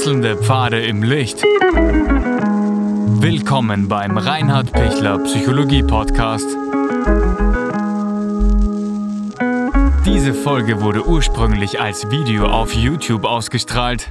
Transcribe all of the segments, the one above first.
Wechselnde Pfade im Licht. Willkommen beim Reinhard Pichler Psychologie Podcast. Diese Folge wurde ursprünglich als Video auf YouTube ausgestrahlt.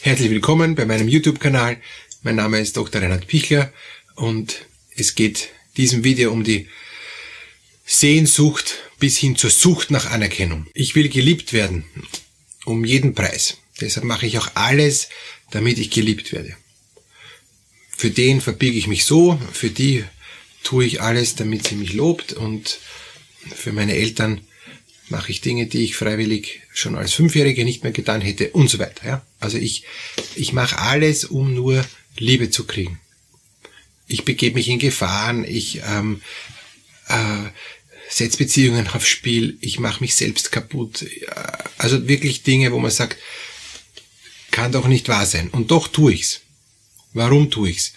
Herzlich willkommen bei meinem YouTube-Kanal. Mein Name ist Dr. Reinhard Pichler und es geht diesem Video um die Sehnsucht bis hin zur Sucht nach Anerkennung. Ich will geliebt werden, um jeden Preis. Deshalb mache ich auch alles, damit ich geliebt werde. Für den verbiege ich mich so, für die tue ich alles, damit sie mich lobt und für meine Eltern mache ich Dinge, die ich freiwillig schon als Fünfjährige nicht mehr getan hätte und so weiter. Ja? Also ich, ich mache alles, um nur Liebe zu kriegen. Ich begebe mich in Gefahren, ich ähm, äh, setze Beziehungen aufs Spiel, ich mache mich selbst kaputt. Also wirklich Dinge, wo man sagt, kann doch nicht wahr sein. Und doch tue ich's. Warum tue ich's?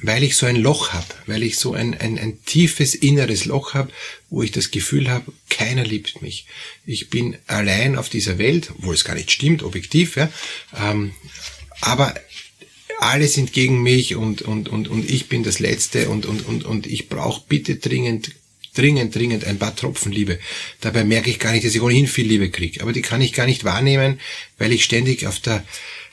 Weil ich so ein Loch habe, weil ich so ein, ein, ein tiefes inneres Loch habe, wo ich das Gefühl habe, keiner liebt mich. Ich bin allein auf dieser Welt, wo es gar nicht stimmt, objektiv, ja, ähm, aber alle sind gegen mich und, und, und, und ich bin das Letzte und, und, und, und ich brauche bitte dringend dringend, dringend ein paar Tropfen Liebe. Dabei merke ich gar nicht, dass ich ohnehin viel Liebe kriege. Aber die kann ich gar nicht wahrnehmen, weil ich ständig auf der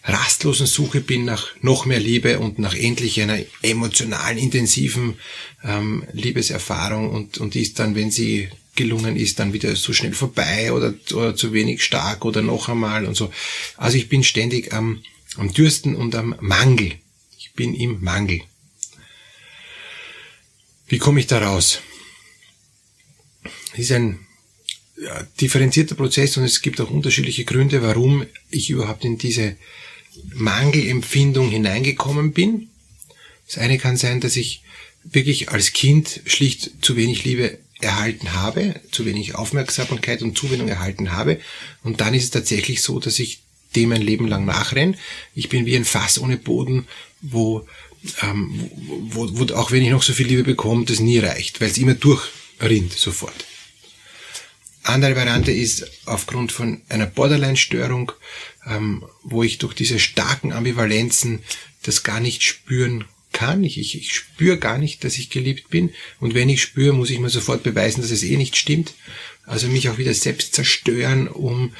rastlosen Suche bin nach noch mehr Liebe und nach endlich einer emotionalen, intensiven ähm, Liebeserfahrung und, und die ist dann, wenn sie gelungen ist, dann wieder so schnell vorbei oder, oder zu wenig stark oder noch einmal und so. Also ich bin ständig am, am Dürsten und am Mangel. Ich bin im Mangel. Wie komme ich da raus? Ist ein differenzierter Prozess und es gibt auch unterschiedliche Gründe, warum ich überhaupt in diese Mangelempfindung hineingekommen bin. Das eine kann sein, dass ich wirklich als Kind schlicht zu wenig Liebe erhalten habe, zu wenig Aufmerksamkeit und Zuwendung erhalten habe. Und dann ist es tatsächlich so, dass ich dem ein Leben lang nachrenne. Ich bin wie ein Fass ohne Boden, wo, ähm, wo, wo auch wenn ich noch so viel Liebe bekomme, das nie reicht, weil es immer durchrinnt sofort. Andere Variante ist aufgrund von einer Borderline-Störung, ähm, wo ich durch diese starken Ambivalenzen das gar nicht spüren kann. Ich, ich, ich spüre gar nicht, dass ich geliebt bin. Und wenn ich spüre, muss ich mir sofort beweisen, dass es eh nicht stimmt. Also mich auch wieder selbst zerstören, um,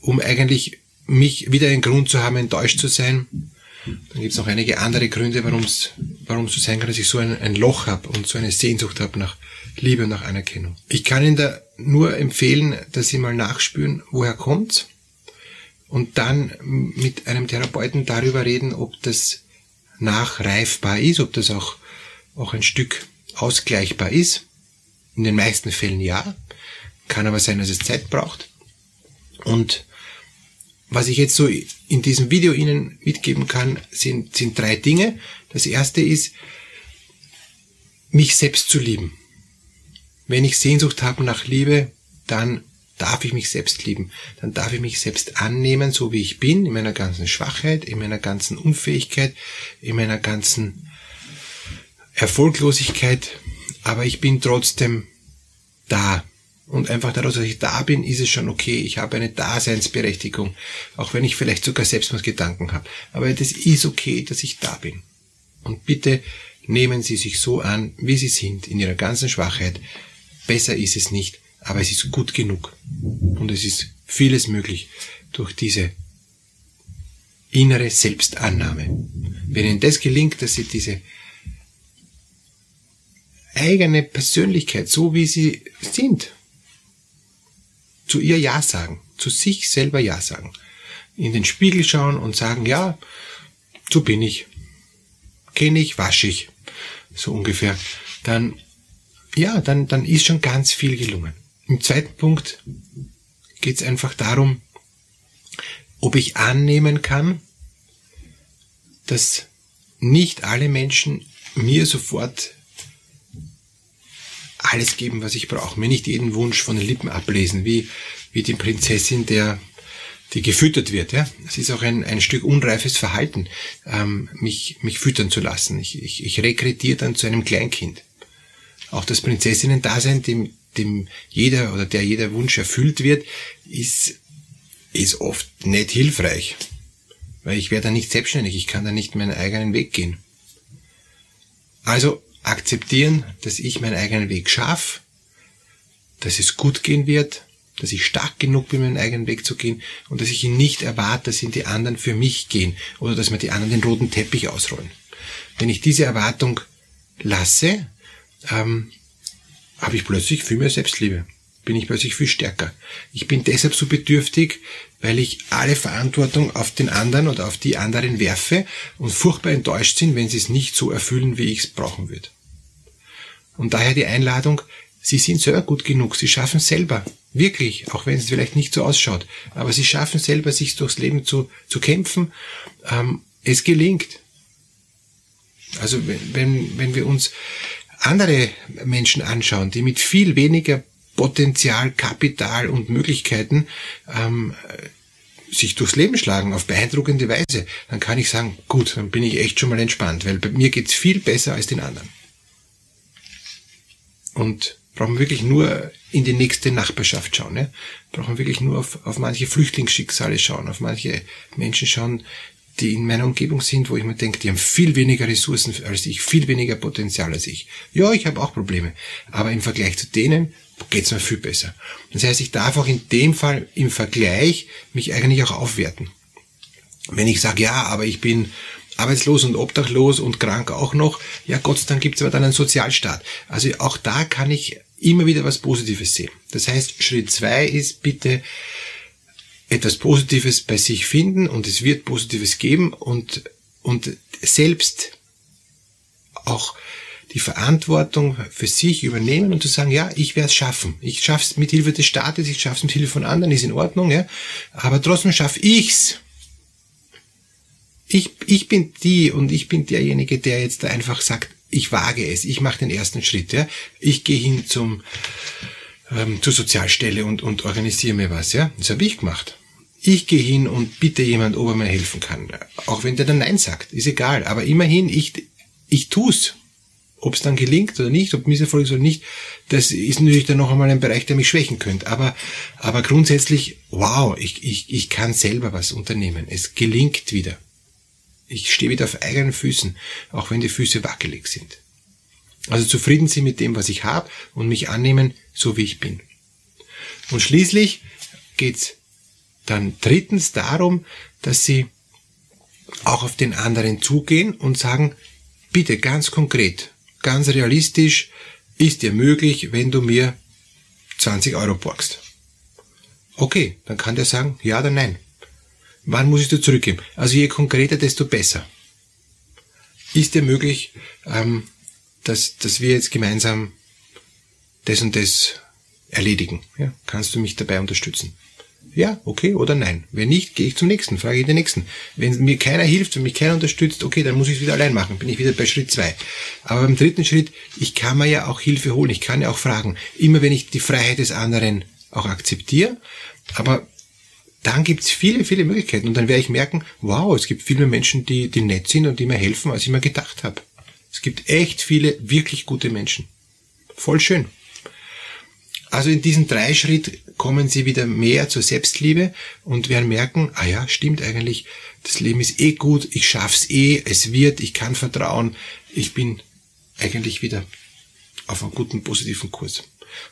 um eigentlich mich wieder einen Grund zu haben, enttäuscht zu sein. Dann gibt es noch einige andere Gründe, warum es so sein kann, dass ich so ein, ein Loch habe und so eine Sehnsucht habe nach Liebe und nach Anerkennung. Ich kann Ihnen da nur empfehlen, dass Sie mal nachspüren, woher kommt's und dann mit einem Therapeuten darüber reden, ob das nachreifbar ist, ob das auch, auch ein Stück ausgleichbar ist. In den meisten Fällen ja. Kann aber sein, dass es Zeit braucht. Und was ich jetzt so in diesem Video Ihnen mitgeben kann, sind, sind drei Dinge. Das erste ist, mich selbst zu lieben. Wenn ich Sehnsucht habe nach Liebe, dann darf ich mich selbst lieben. Dann darf ich mich selbst annehmen, so wie ich bin, in meiner ganzen Schwachheit, in meiner ganzen Unfähigkeit, in meiner ganzen Erfolglosigkeit. Aber ich bin trotzdem da. Und einfach dadurch, dass ich da bin, ist es schon okay. Ich habe eine Daseinsberechtigung. Auch wenn ich vielleicht sogar Selbstmordgedanken habe. Aber das ist okay, dass ich da bin. Und bitte nehmen Sie sich so an, wie Sie sind, in Ihrer ganzen Schwachheit. Besser ist es nicht, aber es ist gut genug. Und es ist vieles möglich durch diese innere Selbstannahme. Wenn Ihnen das gelingt, dass Sie diese eigene Persönlichkeit, so wie Sie sind, zu ihr Ja sagen, zu sich selber Ja sagen, in den Spiegel schauen und sagen, ja, so bin ich, kenne ich, wasche ich, so ungefähr, dann ja, dann, dann ist schon ganz viel gelungen. Im zweiten Punkt geht es einfach darum, ob ich annehmen kann, dass nicht alle Menschen mir sofort alles geben, was ich brauche. Mir nicht jeden Wunsch von den Lippen ablesen, wie, wie die Prinzessin, der, die gefüttert wird. Ja? Es ist auch ein, ein Stück unreifes Verhalten, ähm, mich, mich füttern zu lassen. Ich, ich, ich rekrutiere dann zu einem Kleinkind auch das Prinzessinnen-Dasein, dem, dem jeder oder der jeder Wunsch erfüllt wird, ist, ist oft nicht hilfreich. weil ich werde dann nicht selbstständig, ich kann dann nicht meinen eigenen Weg gehen. Also akzeptieren, dass ich meinen eigenen Weg schaffe, dass es gut gehen wird, dass ich stark genug bin, meinen eigenen Weg zu gehen und dass ich ihn nicht erwarte, dass ihn die anderen für mich gehen oder dass mir die anderen den roten Teppich ausrollen. Wenn ich diese Erwartung lasse, ähm, habe ich plötzlich viel mehr Selbstliebe. Bin ich plötzlich viel stärker. Ich bin deshalb so bedürftig, weil ich alle Verantwortung auf den anderen oder auf die anderen werfe und furchtbar enttäuscht sind, wenn sie es nicht so erfüllen, wie ich es brauchen würde. Und daher die Einladung, Sie sind selber gut genug, Sie schaffen selber. Wirklich, auch wenn es vielleicht nicht so ausschaut. Aber Sie schaffen selber, sich durchs Leben zu, zu kämpfen. Ähm, es gelingt. Also wenn, wenn wir uns andere Menschen anschauen, die mit viel weniger Potenzial, Kapital und Möglichkeiten ähm, sich durchs Leben schlagen auf beeindruckende Weise, dann kann ich sagen, gut, dann bin ich echt schon mal entspannt, weil bei mir geht's viel besser als den anderen. Und brauchen wirklich nur in die nächste Nachbarschaft schauen. Ne? Brauchen wirklich nur auf, auf manche Flüchtlingsschicksale schauen, auf manche Menschen schauen, die in meiner Umgebung sind, wo ich mir denke, die haben viel weniger Ressourcen als ich, viel weniger Potenzial als ich. Ja, ich habe auch Probleme, aber im Vergleich zu denen geht's mir viel besser. Das heißt, ich darf auch in dem Fall im Vergleich mich eigentlich auch aufwerten. Wenn ich sage, ja, aber ich bin arbeitslos und obdachlos und krank auch noch, ja Gott sei Dank gibt's aber dann einen Sozialstaat. Also auch da kann ich immer wieder was Positives sehen. Das heißt, Schritt zwei ist bitte etwas Positives bei sich finden und es wird Positives geben und, und selbst auch die Verantwortung für sich übernehmen und zu sagen, ja, ich werde es schaffen. Ich schaffe es mit Hilfe des Staates, ich schaffe es mit Hilfe von anderen, ist in Ordnung, ja. Aber trotzdem schaffe ich's. Ich, ich bin die und ich bin derjenige, der jetzt einfach sagt, ich wage es, ich mache den ersten Schritt, ja. Ich gehe hin zum ähm, zur Sozialstelle und, und organisiere mir was, ja. Das habe ich gemacht. Ich gehe hin und bitte jemand, ob er mir helfen kann. Auch wenn der dann Nein sagt, ist egal. Aber immerhin, ich, ich tu's. Ob es dann gelingt oder nicht, ob Misserfolg ist oder nicht, das ist natürlich dann noch einmal ein Bereich, der mich schwächen könnte. Aber, aber grundsätzlich, wow, ich, ich, ich kann selber was unternehmen. Es gelingt wieder. Ich stehe wieder auf eigenen Füßen, auch wenn die Füße wackelig sind. Also zufrieden sein mit dem, was ich habe und mich annehmen, so wie ich bin. Und schließlich geht's dann drittens darum, dass sie auch auf den anderen zugehen und sagen, bitte ganz konkret, ganz realistisch, ist dir möglich, wenn du mir 20 Euro borgst. Okay, dann kann der sagen, ja oder nein. Wann muss ich dir zurückgeben? Also je konkreter, desto besser. Ist dir möglich, ähm, dass, dass wir jetzt gemeinsam das und das erledigen? Ja? Kannst du mich dabei unterstützen? Ja, okay oder nein. Wenn nicht, gehe ich zum nächsten, frage ich den nächsten. Wenn mir keiner hilft, wenn mich keiner unterstützt, okay, dann muss ich es wieder allein machen, bin ich wieder bei Schritt zwei. Aber beim dritten Schritt, ich kann mir ja auch Hilfe holen, ich kann ja auch fragen. Immer wenn ich die Freiheit des anderen auch akzeptiere, aber dann gibt's viele, viele Möglichkeiten und dann werde ich merken, wow, es gibt viel mehr Menschen, die, die nett sind und die mir helfen, als ich mir gedacht habe. Es gibt echt viele wirklich gute Menschen. Voll schön. Also in diesen drei Schritt kommen sie wieder mehr zur Selbstliebe und werden merken, ah ja, stimmt eigentlich, das Leben ist eh gut, ich schaff's eh, es wird, ich kann vertrauen, ich bin eigentlich wieder auf einem guten, positiven Kurs.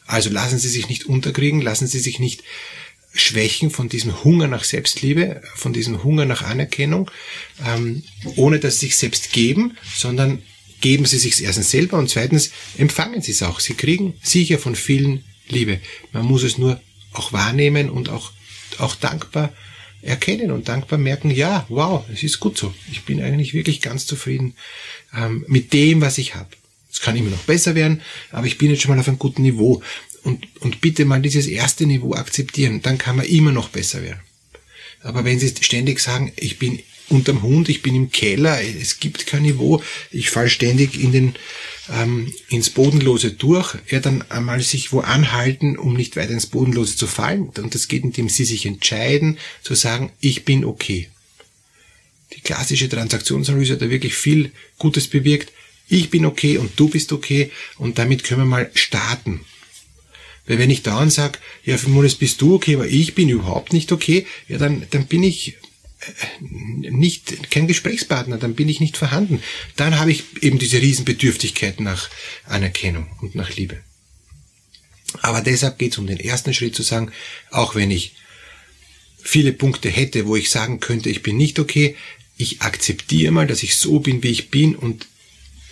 Also lassen Sie sich nicht unterkriegen, lassen Sie sich nicht schwächen von diesem Hunger nach Selbstliebe, von diesem Hunger nach Anerkennung, ähm, ohne dass Sie sich selbst geben, sondern geben Sie sich erstens selber und zweitens empfangen Sie es auch. Sie kriegen sicher von vielen Liebe. Man muss es nur auch wahrnehmen und auch, auch dankbar erkennen und dankbar merken, ja, wow, es ist gut so. Ich bin eigentlich wirklich ganz zufrieden ähm, mit dem, was ich habe. Es kann immer noch besser werden, aber ich bin jetzt schon mal auf einem guten Niveau. Und, und bitte mal dieses erste Niveau akzeptieren, dann kann man immer noch besser werden. Aber wenn Sie ständig sagen, ich bin unterm Hund, ich bin im Keller, es gibt kein Niveau, ich fall ständig in den, ähm, ins Bodenlose durch, ja, dann einmal sich wo anhalten, um nicht weiter ins Bodenlose zu fallen. Und das geht, indem Sie sich entscheiden, zu sagen, ich bin okay. Die klassische Transaktionsanalyse hat da wirklich viel Gutes bewirkt. Ich bin okay und du bist okay und damit können wir mal starten. Weil wenn ich dauernd sage, ja, für Monat bist du okay, aber ich bin überhaupt nicht okay, ja, dann, dann bin ich nicht kein Gesprächspartner, dann bin ich nicht vorhanden. Dann habe ich eben diese Riesenbedürftigkeit nach Anerkennung und nach Liebe. Aber deshalb geht es um den ersten Schritt zu sagen, auch wenn ich viele Punkte hätte, wo ich sagen könnte, ich bin nicht okay, ich akzeptiere mal, dass ich so bin, wie ich bin und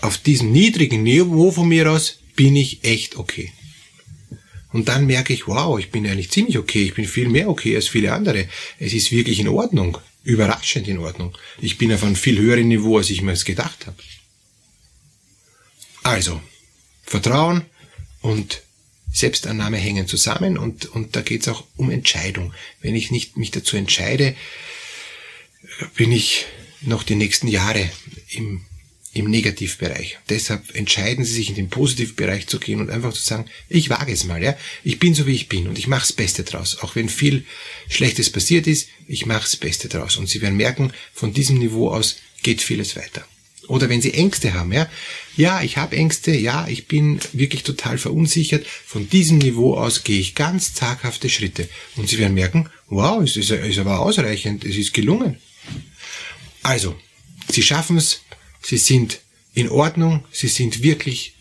auf diesem niedrigen Niveau von mir aus bin ich echt okay. Und dann merke ich, wow, ich bin eigentlich ziemlich okay, ich bin viel mehr okay als viele andere. Es ist wirklich in Ordnung, überraschend in Ordnung. Ich bin auf einem viel höheren Niveau, als ich mir es gedacht habe. Also, Vertrauen und Selbstannahme hängen zusammen und, und da geht es auch um Entscheidung. Wenn ich nicht mich dazu entscheide, bin ich noch die nächsten Jahre im, im Negativbereich. Deshalb entscheiden Sie sich in den Positivbereich zu gehen und einfach zu sagen, ich wage es mal, ja. Ich bin so wie ich bin und ich mache das Beste draus. Auch wenn viel Schlechtes passiert ist, ich mache das Beste draus. Und Sie werden merken, von diesem Niveau aus geht vieles weiter. Oder wenn Sie Ängste haben, ja. Ja, ich habe Ängste, ja, ich bin wirklich total verunsichert. Von diesem Niveau aus gehe ich ganz zaghafte Schritte. Und Sie werden merken, wow, es ist, ist aber ausreichend, es ist gelungen. Also, Sie schaffen es, Sie sind in Ordnung, Sie sind wirklich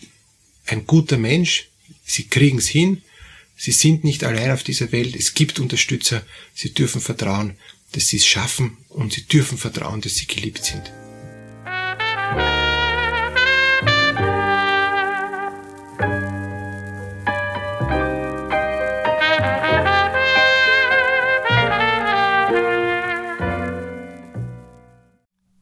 ein guter Mensch, Sie kriegen es hin, Sie sind nicht allein auf dieser Welt, es gibt Unterstützer, Sie dürfen vertrauen, dass Sie es schaffen und Sie dürfen vertrauen, dass Sie geliebt sind.